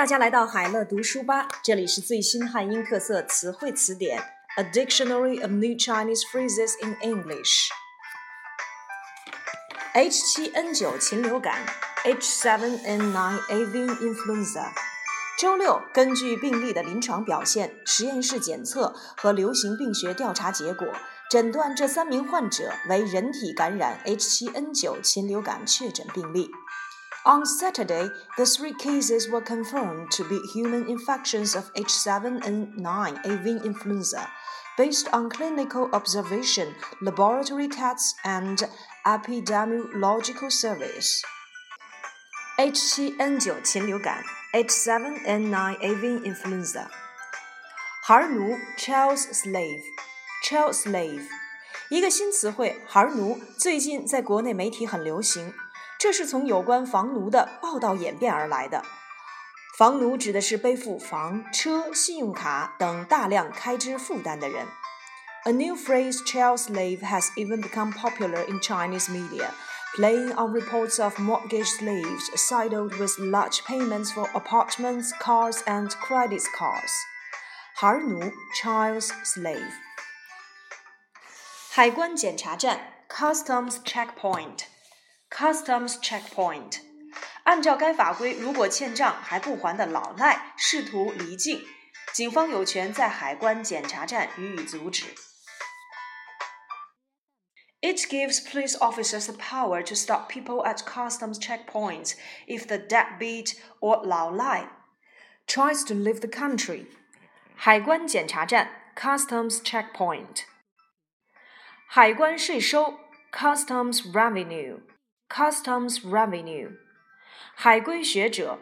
大家来到海乐读书吧，这里是最新汉英特色词汇词典，A Dictionary of New Chinese Phrases in English。H7N9 禽流感，H7N9 Avian Influenza。周六，根据病例的临床表现、实验室检测和流行病学调查结果，诊断这三名患者为人体感染 H7N9 禽流感确诊病例。On Saturday, the three cases were confirmed to be human infections of H7N9 avian influenza. Based on clinical observation, laboratory tests, and epidemiological surveys. H7N9 禽流感 H7N9 avian influenza. Hainu child slave child slave 一个新词汇“孩奴”最近在国内媒体很流行。这是从有关房奴的报道演变而来的。房奴指的是背负房、车、信用卡等大量开支负担的人。A new phrase, child slave, has even become popular in Chinese media, playing on reports of mortgage slaves saddled with large payments for apartments, cars, and credit cards. 孩儿奴 child's slave. 海关检查站 customs checkpoint Customs checkpoint，按照该法规，如果欠账还不还的老赖试图离境，警方有权在海关检查站予以阻止。It gives police officers the power to stop people at customs checkpoints if the deadbeat or 老赖 tries to leave the country。海关检查站 （Customs checkpoint），海关税收 （Customs revenue）。 Customs revenue，海归学者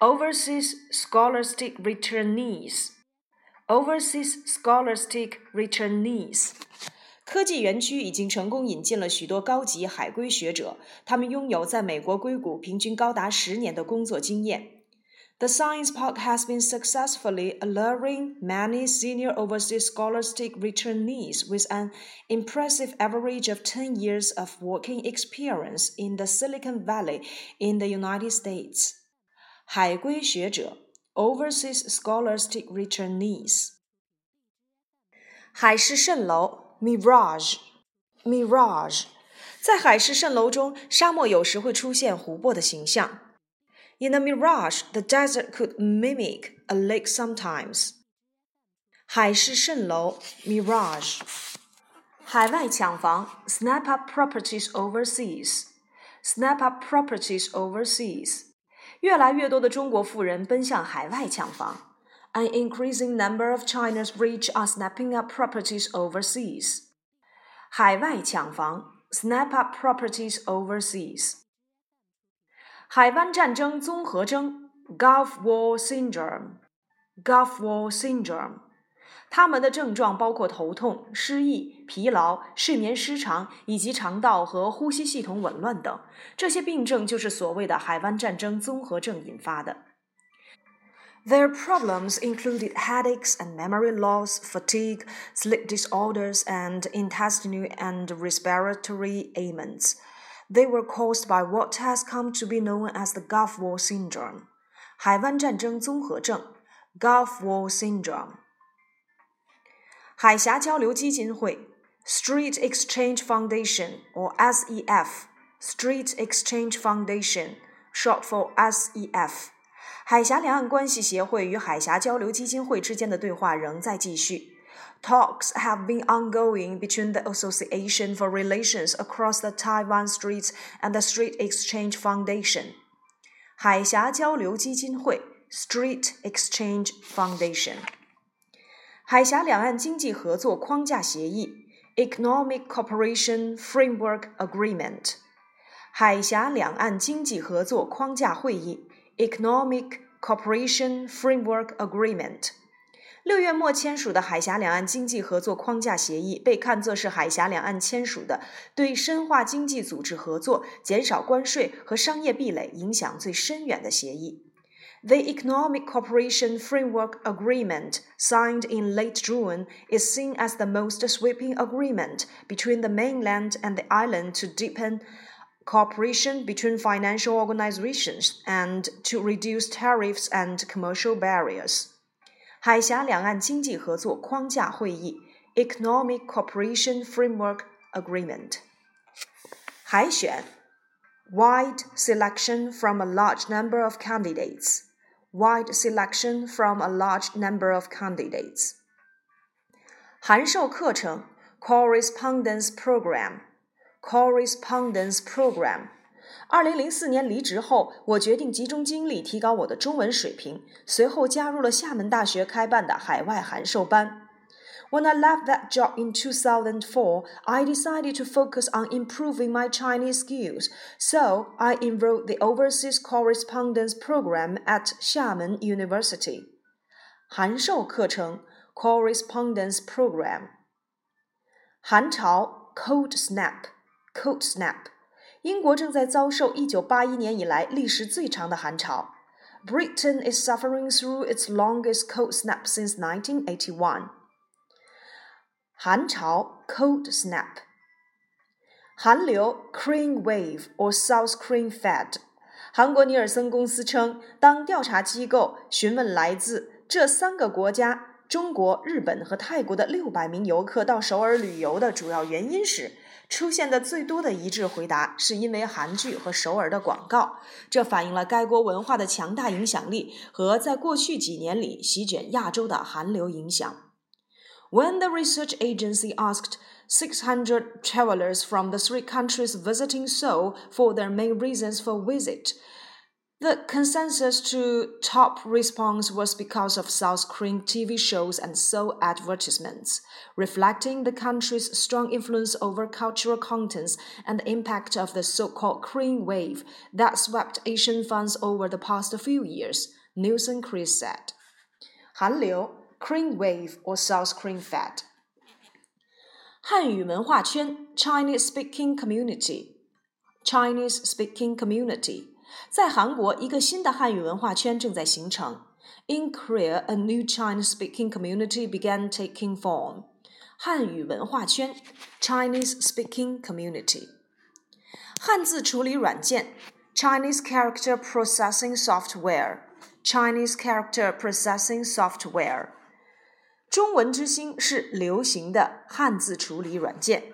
，overseas scholastic returnees，overseas scholastic returnees。科技园区已经成功引进了许多高级海归学者，他们拥有在美国硅谷平均高达十年的工作经验。The Science Park has been successfully alluring many senior overseas scholastic returnees with an impressive average of 10 years of working experience in the Silicon Valley in the United States. 海归学者 overseas scholastic returnees. 海市蜃楼 mirage mirage，在海市蜃楼中，沙漠有时会出现湖泊的形象。 in a mirage, the desert could mimic a lake sometimes. 海市蜃楼 mirage，海外抢房 snap up properties overseas。snap up properties overseas，越来越多的中国富人奔向海外抢房。An increasing number of China's rich are snapping up properties overseas。海外抢房 snap up properties overseas。 海湾战争综合征 （Gulf War Syndrome），Gulf War Syndrome，他们的症状包括头痛、失忆、疲劳、睡眠失常以及肠道和呼吸系统紊乱等。这些病症就是所谓的海湾战争综合症引发的。Their problems included headaches and memory loss, fatigue, sleep disorders, and intestinal and respiratory ailments. They were caused by what has come to be known as the Gulf War Syndrome, 海湾战争综合症 （Gulf War Syndrome）。海峡交流基金会 （Straits Exchange Foundation or SEF, SEF）。Straits Exchange Foundation, short for SEF，海峡两岸关系协会与海峡交流基金会之间的对话仍在继续。Talks have been ongoing between the Association for Relations Across the Taiwan Straits and the Straits Exchange Foundation. 海峡交流基金会 （Straits Exchange Foundation, 海峡两岸经济合作框架协议 （Economic Cooperation Framework Agreement, 海峡两岸经济合作框架会议 （Economic Cooperation Framework Agreement）。六月末签署的海峡两岸经济合作框架协议被看作是海峡两岸签署的对深化经济组织合作、减少关税和商业壁垒影响最深远的协议。The Economic Cooperation Framework Agreement, signed in late June, is seen as the most sweeping agreement between the mainland and the island to deepen cooperation between financial organizations and to reduce tariffs and commercial barriers. 海峡两岸经济合作框架会议 Economic Cooperation Framework Agreement. 海选 Wide selection from a large number of candidates. Wide selection from a large number of candidates. 函授课程 Correspondence Program correspondence program。 二零零四年离职后，我决定集中精力提高我的中文水平，随后加入了厦门大学开办的海外函授班。When I left that job in 2004, I decided to focus on improving my Chinese skills, so I enrolled the Overseas Correspondence Program at Xiamen University. 函授课程 Correspondence Program. 韩潮 Cold Snap Cold snap， 英国正在遭受1981年以来历时最长的寒潮。Britain is suffering through its longest cold snap since 1981. 寒潮 cold snap，寒流 Korean wave or South Korean fad。韩国尼尔森公司称，当调查机构询问来自这三个国家中国、日本和泰国的600名游客到首尔旅游的主要原因时，出现的最多的一致回答是因为韩剧和首尔的广告，这反映了该国文化的强大影响力和在过去几年里席卷亚洲的韩流影响。When the research agency asked 600 travelers from the three countries visiting Seoul for their main reasons for visit, the consensus to top response was because of South Korean TV shows and Seoul advertisements, reflecting the country's strong influence over cultural contents and the impact of the so called Korean wave that swept Asian fans over the past few years, Nielsen Korea said. Hanliu, Korean wave or South Korean fad. 汉语文化圈 Chinese speaking community Chinese speaking community 在韩国，一个新的汉语文化圈正在形成。In Korea, a new Chinese-speaking community began taking form. 汉语文化圈 （Chinese-speaking community）。汉字处理软件 （Chinese character processing software）。Chinese character processing software。中文之星是流行的汉字处理软件。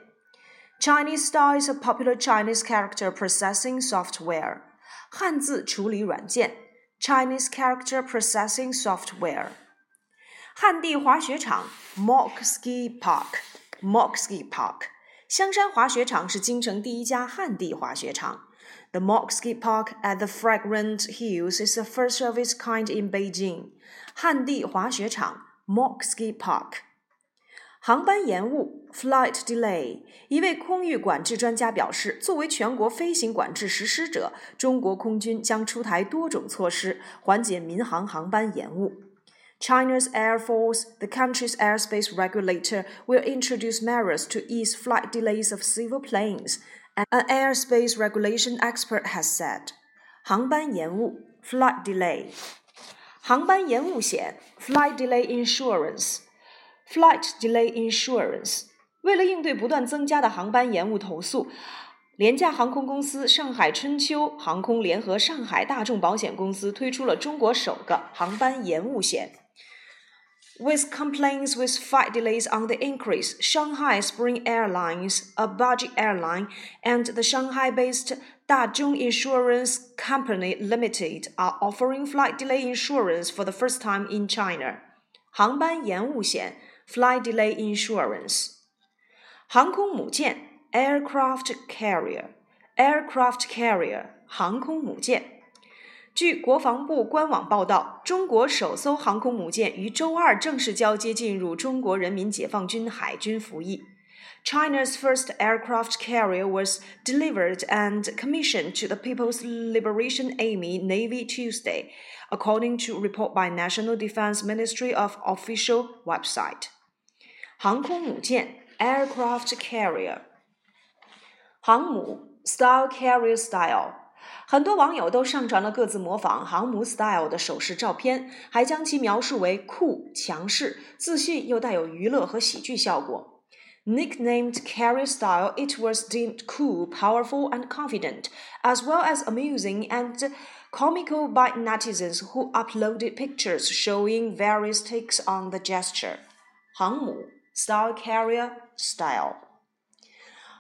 Chinese Style is a popular Chinese character processing software. 汉字处理软件 （Chinese Character Processing Software）。汉地滑雪场 （Mock Ski Park），Mock Ski Park。香山滑雪场是京城第一家汉地滑雪场。The Mock Ski Park at the Fragrant Hills is the first of its kind in Beijing。汉地滑雪场 （Mock Ski Park）。 航班延误 （flight delay）。一位空域管制专家表示，作为全国飞行管制实施者，中国空军将出台多种措施，缓解民航航班延误。China's Air Force, the country's airspace regulator, will introduce measures to ease flight delays of civil planes, an airspace regulation expert has said. 航班延误 （flight delay）。航班延误险 （flight delay insurance）。 Flight delay insurance。为了应对不断增加的航班延误投诉，廉价航空公司上海春秋航空联合上海大众保险公司推出了中国首个航班延误险。With complaints with flight delays on the increase, Shanghai Spring Airlines, a budget airline, and the Shanghai-based Dazhong Insurance Company Limited are offering flight delay insurance for the first time in China. 航班延误险 flight delay insurance. 航空母舰 aircraft carrier aircraft carrier 航空母舰。据国防部官网报道，中国首艘航空母舰于周二正式交接进入中国人民解放军海军服役。China's first aircraft carrier was delivered and commissioned to the People's Liberation Army Navy Tuesday, according to report by National Defense Ministry of official website. 航空母舰 aircraft carrier，航母 style carrier style，很多网友都上传了各自模仿航母 style 的手势照片，还将其描述为酷、强势、自信又带有娱乐和喜剧效果。 Nicknamed Carrier Style, it was deemed cool, powerful, and confident, as well as amusing and comical by netizens who uploaded pictures showing various takes on the gesture. 航母 Style Carrier style. Style，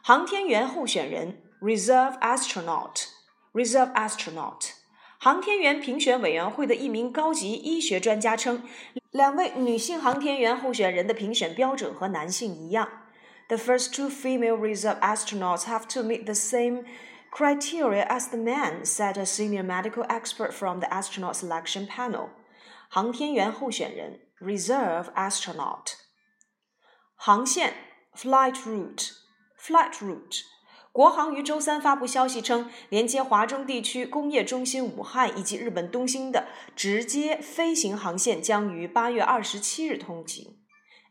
航天员候选人 Reserve Astronaut Reserve astronaut. Astronaut。航天员评选委员会的一名高级医学专家称，两位女性航天员候选人的评选标准和男性一样。The first two female reserve astronauts have to meet the same criteria as the men, said a senior medical expert from the astronaut selection panel. 航天员候选人 reserve astronaut 航线 flight route flight route 国航于周三发布消息称，连接华中地区工业中心武汉以及日本东京的直接飞行航线将于八月二十七日通行。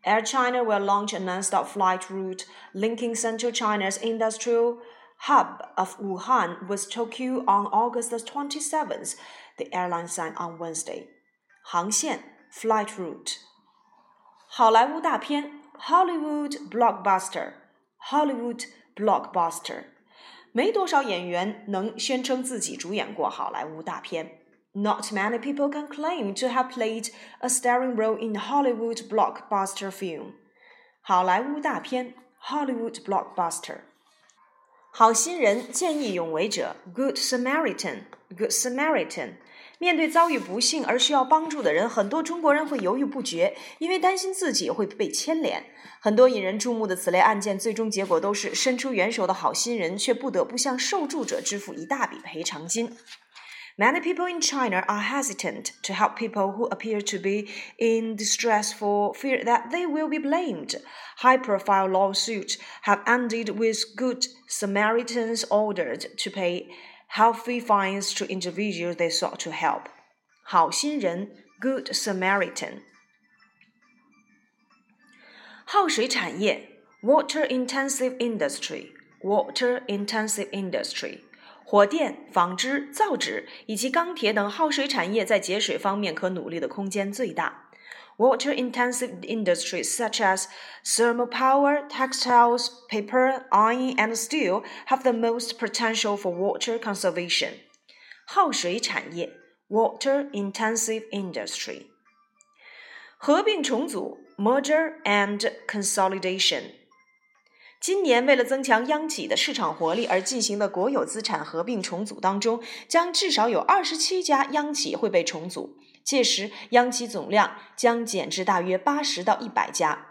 Air China will launch a non-stop flight route linking central China's industrial hub of Wuhan with Tokyo on August 27th, the airline said on Wednesday. 航线 flight route. 好莱坞大片 Hollywood blockbuster Hollywood blockbuster，没多少演员能宣称自己主演过好莱坞大片。 Not many people can claim to have played a starring role in Hollywood blockbuster film. 好莱坞大片 Hollywood blockbuster。好心人见义勇为者 Good Samaritan Good Samaritan。面对遭遇不幸而需要帮助的人，很多中国人会犹豫不决，因为担心自己会被牵连。很多引人注目的此类案件，最终结果都是伸出援手的好心人却不得不向受助者支付一大笔赔偿金。Many people in China are hesitant to help people who appear to be in distress for fear that they will be blamed. High profile lawsuits have ended with Good Samaritans ordered to pay healthy fines to individuals they sought to help. 好心人 Good Samaritan. 耗水产业 Water intensive industry Water intensive industry 火电、纺织、造纸以及钢铁等耗水产业在节水方面可努力的空间最大。Water-intensive industries such as thermal power, textiles, paper, iron, and steel have the most potential for water conservation. 耗水产业 （water-intensive industry） 合并重组 （merger and consolidation）。 今年为了增强央企的市场活力而进行的国有资产合并重组当中，将至少有二十七家央企会被重组。届时，央企总量将减至大约八十到一百家。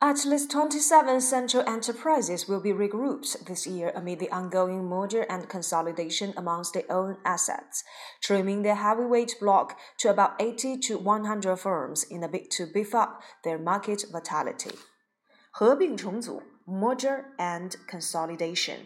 At least 27 central enterprises will be regrouped this year amid the ongoing merger and consolidation among state-owned assets, trimming their heavyweight block to about 80 to 100 firms in a bid to beef up their market vitality. 合并重组 （merger and consolidation）。